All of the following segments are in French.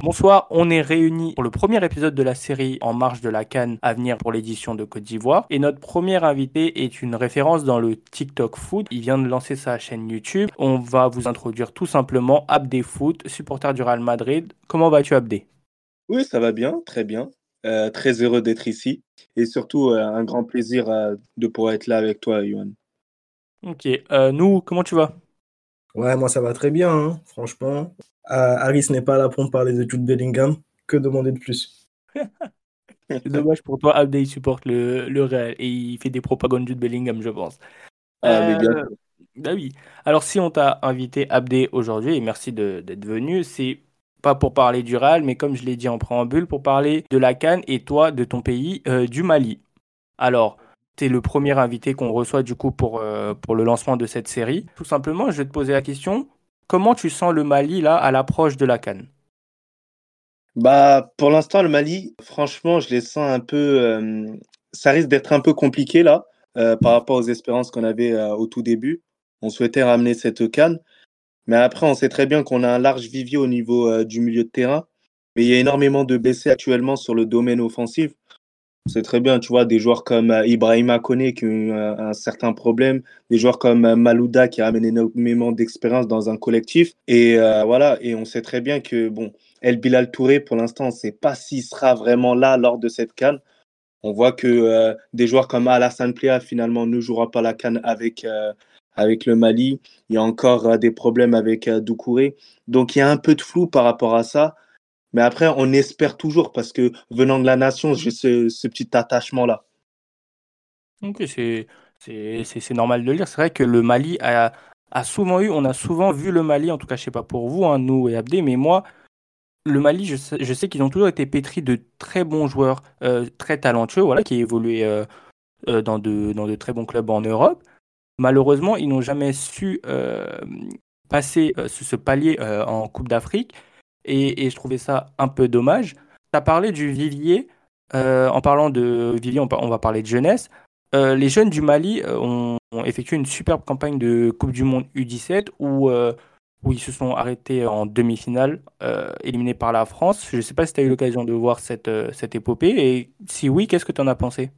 Bonsoir, on est réunis pour le premier épisode de la série En marche de la Cannes à venir pour l'édition de Côte d'Ivoire. Et notre premier invité est une référence dans le TikTok Foot. Il vient de lancer sa chaîne YouTube. On va vous introduire tout simplement Abdé Foot, supporter du Real Madrid. Comment vas-tu Abdé Oui, ça va bien, très bien. Euh, très heureux d'être ici. Et surtout, euh, un grand plaisir euh, de pouvoir être là avec toi, Yohan. Ok, nous, comment tu vas? Ouais, moi ça va très bien, hein, franchement. Harris n'est pas là pour me parler de Jude Bellingham. Que demander de plus? C'est dommage pour toi, Abdé, il supporte le, le Real et il fait des propagandes de Bellingham, je pense. Ah, mais bien. bah oui. Alors, si on t'a invité, Abdé, aujourd'hui, et merci d'être venu, c'est pas pour parler du Real, mais comme je l'ai dit en préambule, pour parler de la Cannes et toi, de ton pays, euh, du Mali. Alors, tu es le premier invité qu'on reçoit du coup pour, euh, pour le lancement de cette série. Tout simplement, je vais te poser la question, Comment tu sens le Mali là à l'approche de la Cannes? Bah pour l'instant le Mali, franchement, je les sens un peu. Euh, ça risque d'être un peu compliqué là par rapport aux espérances qu'on avait au tout début. On souhaitait ramener cette Cannes, mais après on sait très bien qu'on a un large vivier au niveau du milieu de terrain. Mais il y a énormément de blessés actuellement sur le domaine offensif. C'est très bien, tu vois, des joueurs comme euh, Ibrahima Kone qui ont eu un, certain problème, des joueurs comme euh, Malouda qui a amené énormément d'expérience dans un collectif. Et euh, voilà, et on sait très bien que, bon, El Bilal Touré, pour l'instant, on ne sait pas s'il sera vraiment là lors de cette canne. On voit que des joueurs comme Alassane Plea, finalement, ne jouera pas la canne avec, avec le Mali. Il y a encore des problèmes avec Doucouré. Donc, il y a un peu de flou par rapport à ça. Mais après, on espère toujours parce que venant de la nation, j'ai ce, petit attachement-là. Ok, c'est normal de le dire. C'est vrai que le Mali a, a, souvent eu, on a souvent vu le Mali, en tout cas, je sais pas pour vous, hein, nous et Abdé, mais moi, le Mali, je sais, je sais qu'ils ont toujours été pétris de très bons joueurs, euh, très talentueux, voilà, qui évoluaient euh, euh, dans, de, dans de très bons clubs en Europe. Malheureusement, ils n'ont jamais su passer ce, ce, palier en Coupe d'Afrique et, je trouvais ça un peu dommage. Tu as parlé du vivier. Euh, en parlant de vivier, on, va parler de jeunesse. Euh, les jeunes du Mali euh, ont, effectué une superbe campagne de Coupe du Monde U17 où, où ils se sont arrêtés en demi-finale, éliminés par la France. Je ne sais pas si tu as eu l'occasion de voir cette, cette épopée. Et si oui, qu'est-ce que tu en as pensé?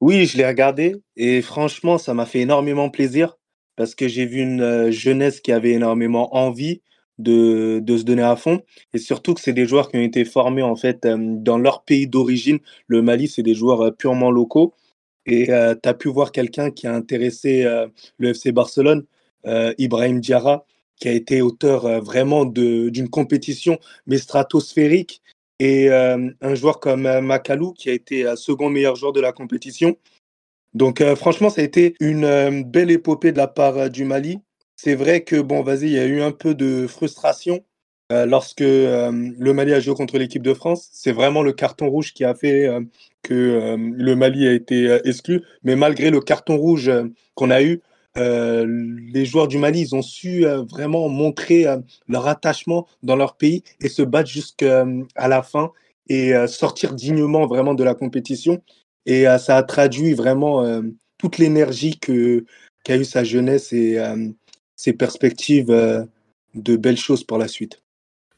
Oui, je l'ai regardé et franchement, ça m'a fait énormément plaisir parce que j'ai vu une jeunesse qui avait énormément envie, de, de, se donner à fond. Et surtout que c'est des joueurs qui ont été formés en fait euh, dans leur pays d'origine. Le Mali, c'est des joueurs euh, purement locaux. Et euh, tu as pu voir quelqu'un qui a intéressé le FC Barcelone, Ibrahim Diarra, qui a été auteur vraiment d'une compétition mais stratosphérique. Et un joueur comme Makalou, qui a été second meilleur joueur de la compétition. Donc franchement, ça a été une belle épopée de la part du Mali. C'est vrai que, bon, vas-y, il y a eu un peu de frustration euh, lorsque euh, le Mali a joué contre l'équipe de France. C'est vraiment le carton rouge qui a fait euh, que le Mali a été exclu. Mais malgré le carton rouge qu'on a eu, les joueurs du Mali, ils ont su vraiment montrer leur attachement dans leur pays et se battre jusqu'à la fin et sortir dignement vraiment de la compétition. Et ça a traduit vraiment toute l'énergie qu'a eu sa jeunesse et ses perspectives euh, de belles choses pour la suite.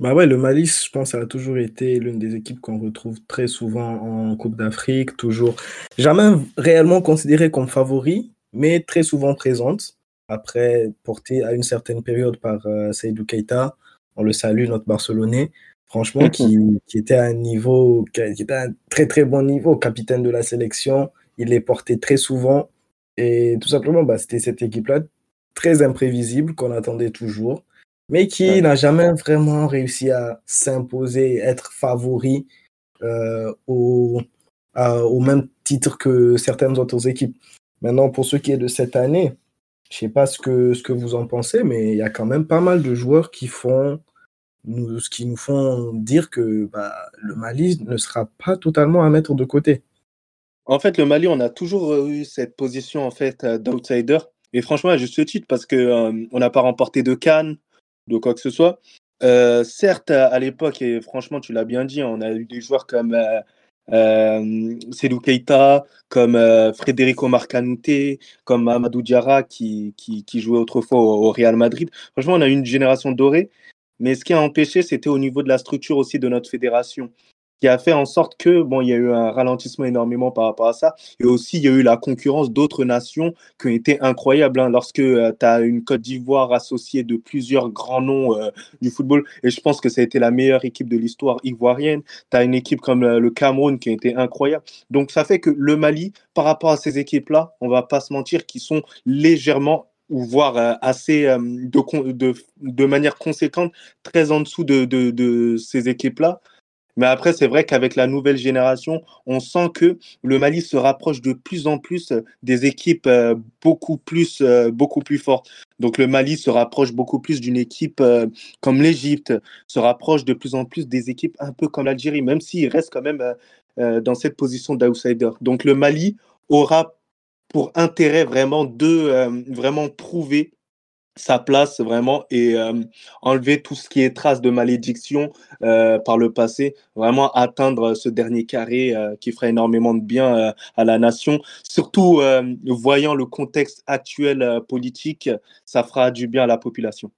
Bah ouais, le Mali, je pense, a toujours été l'une des équipes qu'on retrouve très souvent en Coupe d'Afrique, toujours jamais réellement considérée comme favori, mais très souvent présente. Après, portée à une certaine période par euh, Seydou Keita, on le salue, notre Barcelonais, franchement, qui, qui, était à un niveau, qui était à un très très bon niveau, capitaine de la sélection. Il est porté très souvent. Et tout simplement, bah, c'était cette équipe-là très imprévisible qu'on attendait toujours, mais qui n'a jamais vraiment réussi à s'imposer, être favori euh, au, au même titre que certaines autres équipes. Maintenant, pour ce qui est de cette année, je ne sais pas ce que, ce que vous en pensez, mais il y a quand même pas mal de joueurs qui font nous, qui nous font dire que bah, le Mali ne sera pas totalement à mettre de côté. En fait, le Mali, on a toujours eu cette position en fait d'outsider et franchement, à juste titre, parce qu'on euh, on n'a pas remporté de Cannes, de quoi que ce soit. euh, certes, à l'époque, et franchement, tu l'as bien dit, on a eu des joueurs comme euh, euh, Sedou Keita, comme euh, Federico Marcanute, comme Amadou Diarra qui, qui, jouait autrefois au, au, Real Madrid. Franchement, on a une génération dorée. Mais ce qui a empêché, c'était au niveau de la structure aussi de notre fédération qui a fait en sorte que, bon, il y a eu un ralentissement énormément par rapport à ça. Et aussi, il y a eu la concurrence d'autres nations qui ont été incroyables. Hein, lorsque euh, tu as une Côte d'Ivoire associée de plusieurs grands noms euh, du football, et je pense que ça a été la meilleure équipe de l'histoire ivoirienne. Tu as une équipe comme euh, le Cameroun qui a été incroyable. Donc, ça fait que le Mali, par rapport à ces équipes-là, on va pas se mentir, qui sont légèrement ou voire euh, assez de, manière conséquente, très en dessous de, de, de ces équipes-là. Mais après, c'est vrai qu'avec la nouvelle génération, on sent que le Mali se rapproche de plus en plus des équipes euh, beaucoup plus, euh, beaucoup plus fortes. Donc le Mali se rapproche beaucoup plus d'une équipe euh, comme l'Égypte, se rapproche de plus en plus des équipes un peu comme l'Algérie, même s'il reste quand même dans cette position d'outsider. Donc le Mali aura pour intérêt vraiment de vraiment prouver sa place vraiment et euh, enlever tout ce qui est trace de malédiction euh, par le passé, vraiment atteindre ce dernier carré euh, qui ferait énormément de bien à la nation. Surtout voyant le contexte actuel politique, ça fera du bien à la population.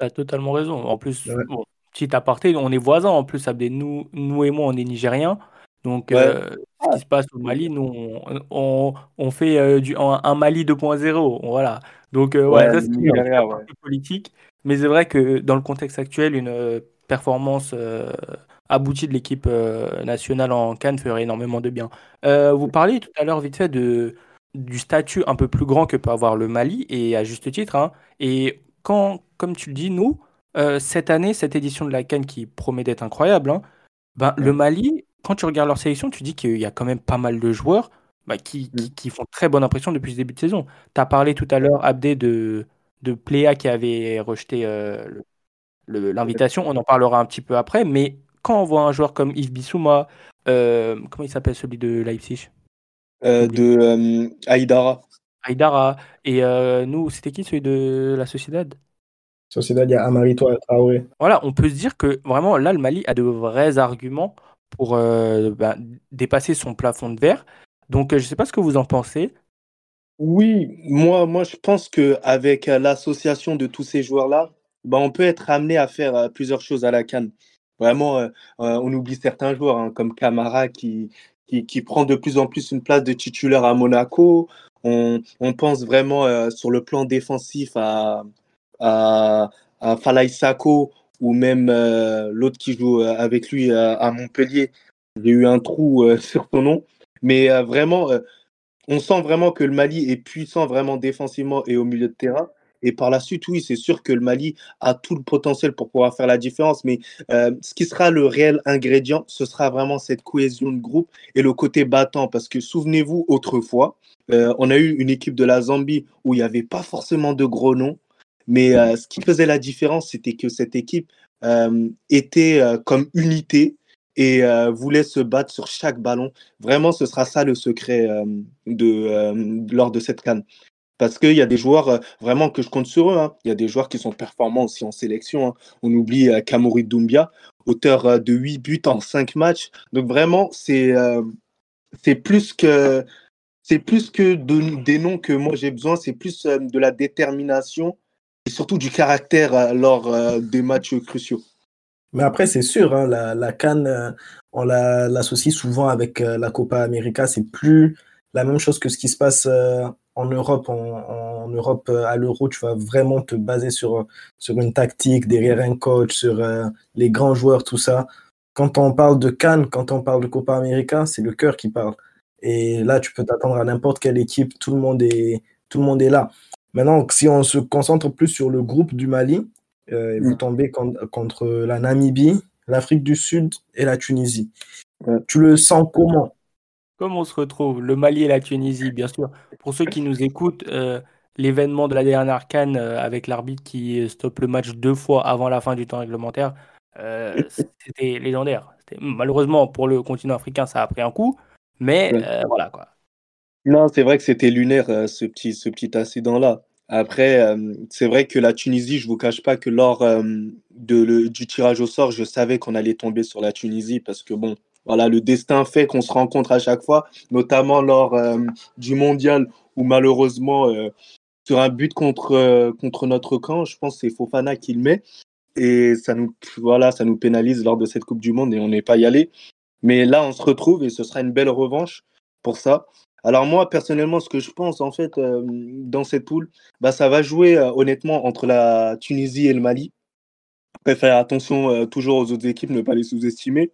Tu as totalement raison. En plus, ouais. bon, petit aparté, on est voisins en plus, Abdé. Nous, nous et moi, on est nigériens. Donc, ouais. euh, ce qui se passe au Mali, nous, on, on, on fait euh, du, un, un Mali 2.0. Voilà. Donc, euh, ouais, ouais, ça, c'est une ouais. politique. Mais c'est vrai que dans le contexte actuel, une euh, performance aboutie de l'équipe nationale en Cannes ferait énormément de bien. vous parliez tout à l'heure, vite fait, de, du statut un peu plus grand que peut avoir le Mali, et à juste titre. Hein. Et quand, comme tu le dis, nous, cette année, cette édition de la Cannes qui promet d'être incroyable, hein, ben, le Mali, quand tu regardes leur sélection, tu dis qu'il y a quand même pas mal de joueurs bah, qui, qui, qui, font très bonne impression depuis ce début de saison. Tu as parlé tout à l'heure, Abdé, de, de Pléa qui avait rejeté euh, l'invitation. On en parlera un petit peu après. Mais quand on voit un joueur comme Yves Bissouma, euh, comment il s'appelle celui de Leipzig? Euh, De euh, Aïdara. Aïdara. Et euh, nous, c'était qui celui de la Sociedad? Sociedad, il y a Amari Traoré. Voilà, on peut se dire que vraiment, là, le Mali a de vrais arguments pour euh, bah, dépasser son plafond de verre. Donc, euh, je ne sais pas ce que vous en pensez. Oui, moi, moi je pense qu'avec l'association de tous ces joueurs-là, bah, on peut être amené à faire euh, plusieurs choses à la canne. Vraiment, euh, on oublie certains joueurs, hein, comme Camara qui, qui, prend de plus en plus une place de titulaire à Monaco. On, pense vraiment euh, sur le plan défensif à, à, Sako ou même euh, l'autre qui joue avec lui à, Montpellier. J'ai eu un trou euh, sur son nom. Mais euh, vraiment, on sent vraiment que le Mali est puissant vraiment défensivement et au milieu de terrain. Et par la suite, oui, c'est sûr que le Mali a tout le potentiel pour pouvoir faire la différence. Mais euh, ce qui sera le réel ingrédient, ce sera vraiment cette cohésion de groupe et le côté battant. Parce que souvenez-vous, autrefois, euh, on a eu une équipe de la Zambie où il n'y avait pas forcément de gros noms. Mais euh, ce qui faisait la différence, c'était que cette équipe était comme unité et euh, voulait se battre sur chaque ballon. Vraiment, ce sera ça le secret euh, de, euh, lors de cette canne. Parce qu'il y a des joueurs vraiment que je compte sur eux. Hein. Il y a des joueurs qui sont performants aussi en sélection. Hein. On oublie Kamori Doumbia, auteur de 8 buts en 5 matchs. Donc vraiment, c'est plus que c'est plus que de, des noms que moi j'ai besoin. C'est plus de la détermination et surtout du caractère lors des matchs cruciaux. Mais après, c'est sûr, hein, la, la Cannes, euh, on l'associe souvent avec euh, la Copa América. C'est plus la même chose que ce qui se passe euh, en Europe. En, en Europe, à l'Euro, tu vas vraiment te baser sur, sur une tactique, derrière un coach, sur les grands joueurs, tout ça. Quand on parle de Cannes, quand on parle de Copa América, c'est le cœur qui parle. Et là, tu peux t'attendre à n'importe quelle équipe, tout le monde est, tout le monde est là. Maintenant, si on se concentre plus sur le groupe du Mali, euh, vous tombez contre, contre la Namibie, l'Afrique du Sud et la Tunisie. Ouais. Tu le sens comment? Comment on se retrouve? Le Mali et la Tunisie, bien sûr. Pour ceux qui nous écoutent, euh, l'événement de la dernière canne euh, avec l'arbitre qui stoppe le match deux fois avant la fin du temps réglementaire, euh, c'était légendaire. Malheureusement, pour le continent africain, ça a pris un coup, mais ouais. voilà quoi. Non, c'est vrai que c'était lunaire ce petit, ce petit incident-là. Après, euh, c'est vrai que la Tunisie, je vous cache pas que lors euh, de, le, du tirage au sort, je savais qu'on allait tomber sur la Tunisie parce que bon, voilà, le destin fait qu'on se rencontre à chaque fois, notamment lors euh, du mondial où malheureusement, sur un but contre, contre notre camp, je pense que c'est Fofana qui le met. Et ça nous, voilà, ça nous pénalise lors de cette Coupe du Monde et on n'est pas y allé. Mais là, on se retrouve et ce sera une belle revanche pour ça. Alors moi, personnellement, ce que je pense en fait euh, dans cette poule, bah, ça va jouer euh, honnêtement entre la Tunisie et le Mali. Après, faire attention euh, toujours aux autres équipes, ne pas les sous-estimer.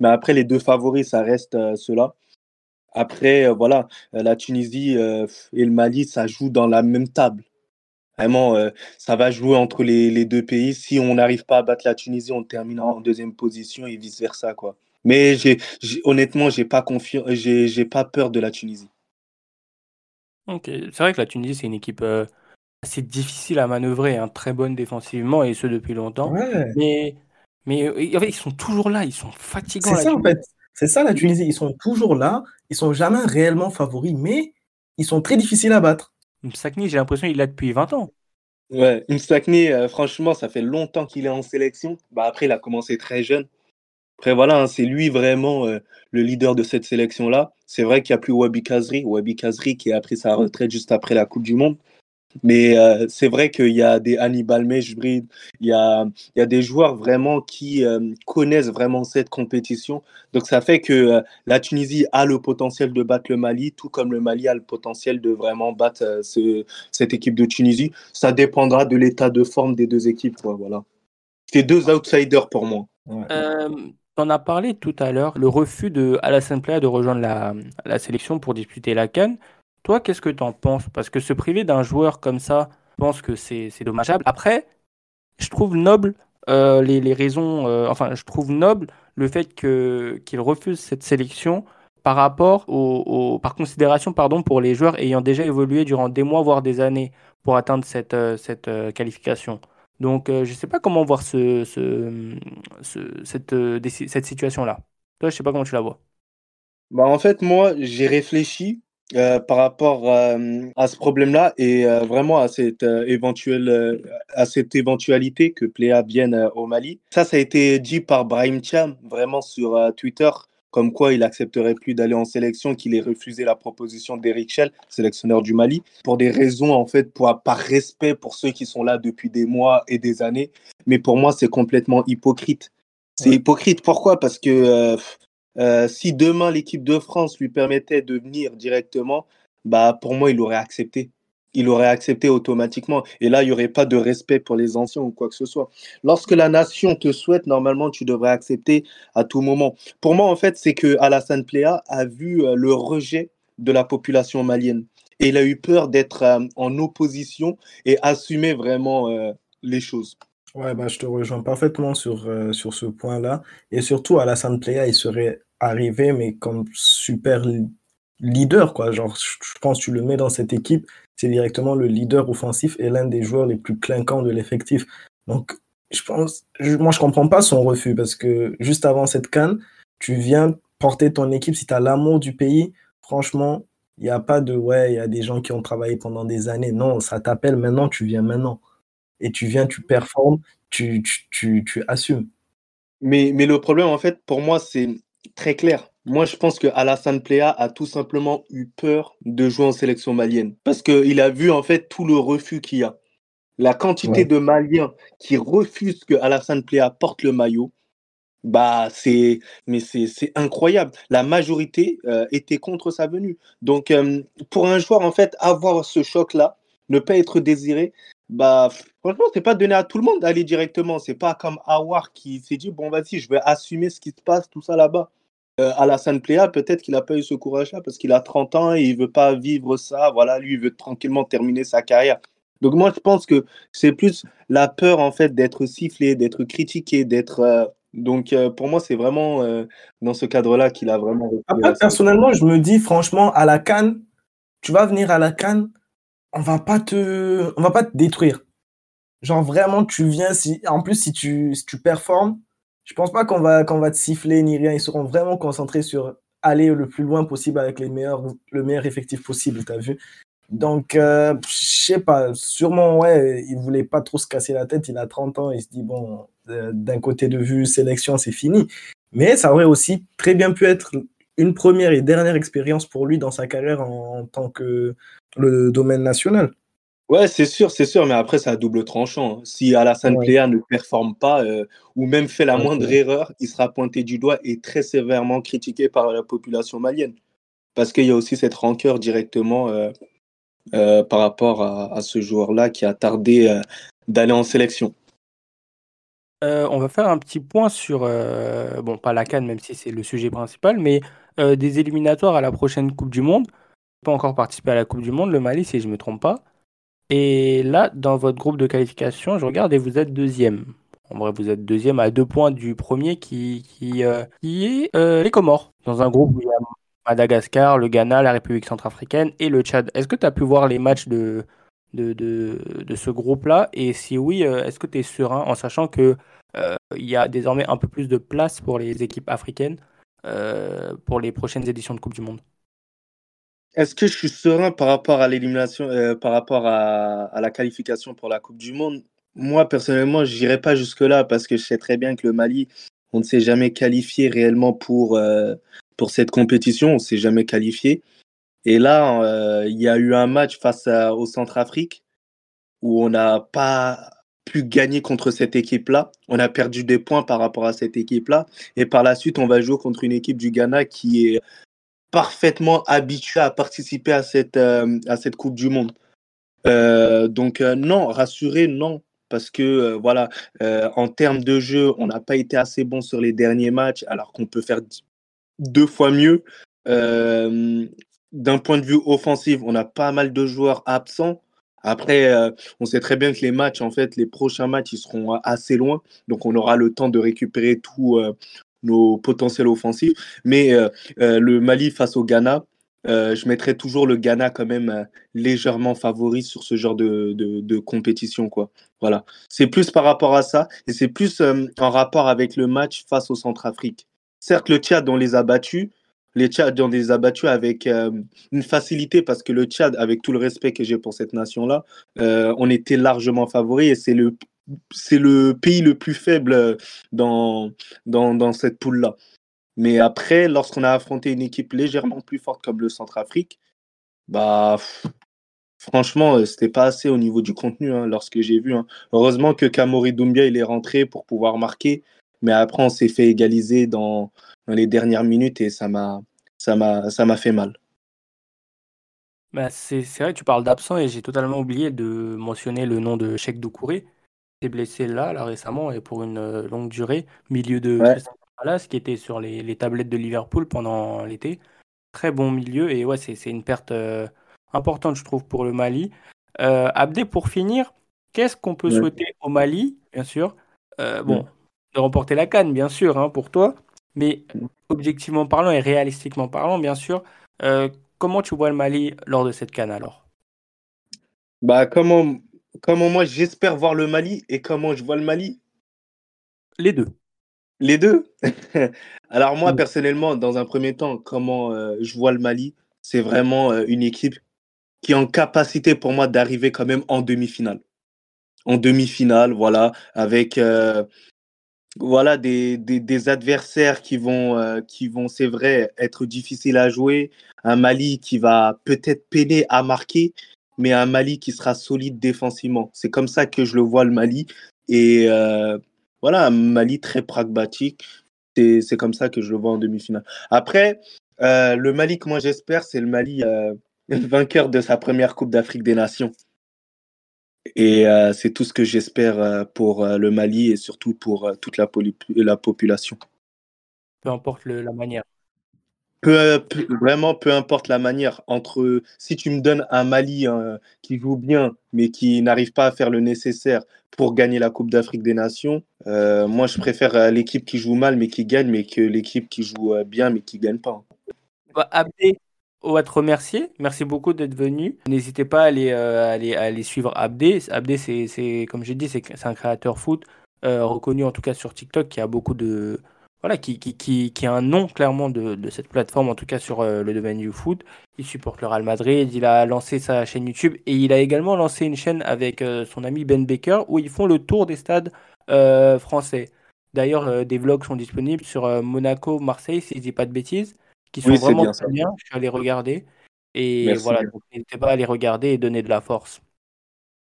Mais après, les deux favoris, ça reste ceux-là. Après, voilà, la Tunisie et le Mali, ça joue dans la même table. Vraiment, ça va jouer entre les, deux pays. Si on n'arrive pas à battre la Tunisie, on terminera en deuxième position et vice-versa. quoi. Mais j'ai, honnêtement, j'ai pas confiance, j'ai, j'ai pas peur de la Tunisie. Ok, c'est vrai que la Tunisie, c'est une équipe euh, assez difficile à manœuvrer, hein, très bonne défensivement, et ce depuis longtemps. Ouais. Mais, mais en fait, ils sont toujours là, ils sont fatigants. C'est ça, en fait. C'est ça, la Tunisie. Ils sont toujours là, ils sont jamais réellement favoris, mais ils sont très difficiles à battre. Msakni, j'ai l'impression qu'il est là depuis 20 ans. Ouais, Msakni, euh, franchement, ça fait longtemps qu'il est en sélection. Bah, après, il a commencé très jeune. Après, voilà, hein, c'est lui vraiment euh, le leader de cette sélection-là. C'est vrai qu'il n'y a plus Wabi Kazri, Wabi Kazri qui a pris sa retraite juste après la Coupe du Monde. Mais euh, c'est vrai qu'il y a des Hannibal Mejbrid, il y a, il y a des joueurs vraiment qui euh, connaissent vraiment cette compétition. Donc ça fait que la Tunisie a le potentiel de battre le Mali, tout comme le Mali a le potentiel de vraiment battre ce, cette équipe de Tunisie. Ça dépendra de l'état de forme des deux équipes. voilà. C'est deux outsiders pour moi. On a parlé tout à l'heure, le refus de Alassane de rejoindre la, sélection pour disputer la Cannes. Toi, qu'est-ce que tu en penses? Parce que se priver d'un joueur comme ça, je pense que c'est dommageable. Après, je trouve noble euh, les, raisons, euh, enfin, je trouve noble le fait qu'il refuse cette sélection par rapport au, par considération pardon pour les joueurs ayant déjà évolué durant des mois voire des années pour atteindre cette, euh, cette qualification. Donc, euh, je ne sais pas comment voir ce, cette, euh, cette situation-là. Toi, je ne sais pas comment tu la vois. Bah, en fait, moi, j'ai réfléchi euh, par rapport à ce problème-là et vraiment à cette, éventuelle, à cette éventualité que Pléa vienne au Mali. Ça, ça a été dit par Brahim Cham, vraiment sur Twitter comme quoi il accepterait plus d'aller en sélection, qu'il ait refusé la proposition d'Eric Schell, sélectionneur du Mali, pour des raisons en fait, pour, par respect pour ceux qui sont là depuis des mois et des années. Mais pour moi, c'est complètement hypocrite. C'est hypocrite. Pourquoi? Parce que euh, euh, si demain l'équipe de France lui permettait de venir directement, bah pour moi, il aurait accepté il aurait accepté automatiquement. Et là, il n'y aurait pas de respect pour les anciens ou quoi que ce soit. Lorsque la nation te souhaite, normalement, tu devrais accepter à tout moment. Pour moi, en fait, c'est que Alassane Pléa a vu euh, le rejet de la population malienne. Et il a eu peur d'être euh, en opposition et assumer vraiment euh, les choses. Ouais, bah, je te rejoins parfaitement sur, sur ce point-là. Et surtout, Alassane Pléa, il serait arrivé, mais comme super leader, quoi. Genre, je pense que tu le mets dans cette équipe, c'est directement le leader offensif et l'un des joueurs les plus clinquants de l'effectif. Donc, je pense, moi, je comprends pas son refus parce que juste avant cette canne, tu viens porter ton équipe si tu as l'amour du pays. Franchement, il n'y a pas de ouais, il y a des gens qui ont travaillé pendant des années. Non, ça t'appelle maintenant, tu viens maintenant. Et tu viens, tu performes, tu, tu, assumes. Mais le problème, en fait, pour moi, c'est très clair. Moi, je pense que Alassane Plea a tout simplement eu peur de jouer en sélection malienne parce qu'il a vu en fait tout le refus qu'il y a. La quantité de Maliens qui refusent que Alassane Plea porte le maillot, bah c'est mais c'est incroyable. La majorité euh, était contre sa venue. Donc euh, pour un joueur en fait avoir ce choc là, ne pas être désiré, bah franchement c'est pas donné à tout le monde d'aller directement. C'est pas comme Awar qui s'est dit bon vas-y je vais assumer ce qui se passe tout ça là-bas. Euh, Alassane Pléa, peut-être qu'il n'a pas eu ce courage-là parce qu'il a 30 ans et il veut pas vivre ça. Voilà, lui, il veut tranquillement terminer sa carrière. Donc moi, je pense que c'est plus la peur en fait d'être sifflé, d'être critiqué, d'être. Euh, donc euh, pour moi, c'est vraiment dans ce cadre-là qu'il a vraiment. Après, personnellement, je me dis franchement, à la Cannes, tu vas venir à la Cannes, on va pas te, on va pas te détruire. Genre vraiment, tu viens si, en plus si tu, si tu performes, je pense pas qu'on va, va te siffler ni rien. Ils seront vraiment concentrés sur aller le plus loin possible avec les meilleurs, le meilleur effectif possible, tu as vu? Donc, euh, je sais pas, sûrement, ouais, il voulait pas trop se casser la tête. Il a 30 ans, il se dit, bon, euh, d'un côté de vue, sélection, c'est fini. Mais ça aurait aussi très bien pu être une première et dernière expérience pour lui dans sa carrière en, tant que le domaine national. Ouais, c'est sûr, c'est sûr, mais après, c'est à double tranchant. Si Alassane ouais. Pléa ne performe pas euh, ou même fait la moindre erreur, il sera pointé du doigt et très sévèrement critiqué par la population malienne. Parce qu'il y a aussi cette rancœur directement euh, euh, par rapport à, à ce joueur-là qui a tardé d'aller en sélection. Euh, on va faire un petit point sur, bon, pas la Cannes, même si c'est le sujet principal, mais des éliminatoires à la prochaine Coupe du Monde. Pas encore participé à la Coupe du Monde, le Mali, si je ne me trompe pas. Et là, dans votre groupe de qualification, je regarde et vous êtes deuxième. En vrai, vous êtes deuxième à deux points du premier qui, qui, euh, est euh, les Comores. Dans un groupe où il y a Madagascar, le Ghana, la République centrafricaine et le Tchad. Est-ce que tu as pu voir les matchs de, ce groupe-là? Et si oui, euh, est-ce que tu es serein en sachant il y a désormais un peu plus de place pour les équipes africaines pour les prochaines éditions de Coupe du Monde? Est-ce que je suis serein par rapport à l'élimination, euh, par rapport à, la qualification pour la Coupe du Monde? Moi, personnellement, je n'irai pas jusque-là parce que je sais très bien que le Mali, on ne s'est jamais qualifié réellement pour, euh, cette compétition, on ne s'est jamais qualifié. Et là, euh, il y a eu un match face au Centrafrique où on n'a pas pu gagner contre cette équipe-là. On a perdu des points par rapport à cette équipe-là. Et par la suite, on va jouer contre une équipe du Ghana qui est parfaitement habitué à participer à cette, euh, à cette Coupe du Monde. Euh, donc euh, non, rassuré, non. Parce que voilà, en termes de jeu, on n'a pas été assez bon sur les derniers matchs, alors qu'on peut faire deux fois mieux. D'un point de vue offensif, on a pas mal de joueurs absents. Après, on sait très bien que les matchs, en fait, les prochains matchs, ils seront assez loin. Donc, on aura le temps de récupérer tout, nos potentiels offensifs. Mais euh, euh, le Mali face au Ghana, euh, je mettrais toujours le Ghana quand même légèrement favori sur ce genre de, de, compétition. Quoi. Voilà. C'est plus par rapport à ça et c'est plus en rapport avec le match face au Centrafrique. Certes, le Tchad, on les a battus. Les Tchad, on les a battus avec une facilité parce que le Tchad, avec tout le respect que j'ai pour cette nation-là, on était largement favori et c'est le c'est le pays le plus faible dans, dans, dans cette poule-là. Mais après, lorsqu'on a affronté une équipe légèrement plus forte comme le Centrafrique, bah, franchement, c'était pas assez au niveau du contenu hein, lorsque j'ai vu. Hein. Heureusement que Kamori Doumbia il est rentré pour pouvoir marquer, mais après on s'est fait égaliser dans, dans, les dernières minutes et ça m'a fait mal. Bah c'est vrai, tu parles d'absent et j'ai totalement oublié de mentionner le nom de Cheikh Doucouré blessé là, là récemment et pour une euh, longue durée, milieu de ouais. Palace qui était sur les, les, tablettes de Liverpool pendant l'été. Très bon milieu et ouais, c'est une perte euh, importante, je trouve, pour le Mali. Euh, Abdé, pour finir, qu'est-ce qu'on peut ouais. souhaiter au Mali, bien sûr? Euh, Bon, ouais. de remporter la canne, bien sûr, hein, pour toi, mais objectivement parlant et réalistiquement parlant, bien sûr, comment tu vois le Mali lors de cette canne alors? Bah, comment comment moi j'espère voir le Mali et comment je vois le Mali? Les deux. Les deux? Alors moi, personnellement, dans un premier temps, comment euh, je vois le Mali, c'est vraiment euh, une équipe qui est en capacité pour moi d'arriver quand même en demi-finale. En demi-finale, voilà, avec euh, voilà des, des, des, adversaires qui vont, qui vont c'est vrai, être difficiles à jouer. Un Mali qui va peut-être peiner à marquer, mais un Mali qui sera solide défensivement. C'est comme ça que je le vois, le Mali. Et euh, voilà, un Mali très pragmatique. C'est comme ça que je le vois en demi-finale. Après, euh, le Mali que moi j'espère, c'est le Mali euh, vainqueur de sa première Coupe d'Afrique des Nations. Et c'est tout ce que j'espère pour le Mali et surtout pour toute la, la population. Peu importe la manière. Peu, peu, vraiment, peu importe la manière. Entre si tu me donnes un Mali euh, qui joue bien, mais qui n'arrive pas à faire le nécessaire pour gagner la Coupe d'Afrique des Nations, euh, moi je préfère euh, l'équipe qui joue mal mais qui gagne, mais que l'équipe qui joue bien mais qui gagne pas. Abdé, on va te remercier. Merci beaucoup d'être venu. N'hésitez pas à aller, à aller, à aller suivre Abdé. Abdé, c'est comme j'ai dit, c'est un créateur foot reconnu en tout cas sur TikTok qui a beaucoup de voilà, qui, qui, qui, qui a un nom clairement de, de cette plateforme, en tout cas sur euh, le domaine du foot. Il supporte le Real Madrid, il a lancé sa chaîne YouTube et il a également lancé une chaîne avec euh, son ami Ben Baker où ils font le tour des stades euh, français. D'ailleurs, des vlogs sont disponibles sur Monaco, Marseille, si je dis pas de bêtises, qui sont vraiment bien, très bien. Je suis allé regarder. Et voilà, n'hésitez pas à les regarder et donner de la force.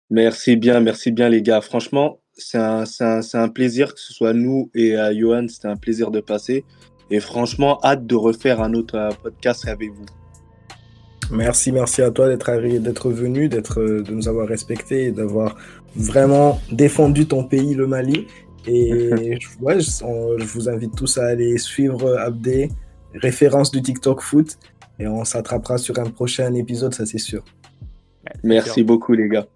Merci bien, merci bien les gars. Franchement, c'est un, un, un, plaisir que ce soit nous et euh, Johan, c'était un plaisir de passer. Et franchement, hâte de refaire un autre euh, podcast avec vous. Merci, merci à toi d'être d'être venu, d'être, euh, de nous avoir respectés et d'avoir vraiment défendu ton pays, le Mali. Et ouais, je, je, vous invite tous à aller suivre Abdé, référence du TikTok Foot. Et on s'attrapera sur un prochain épisode, ça c'est sûr. Merci beaucoup les gars.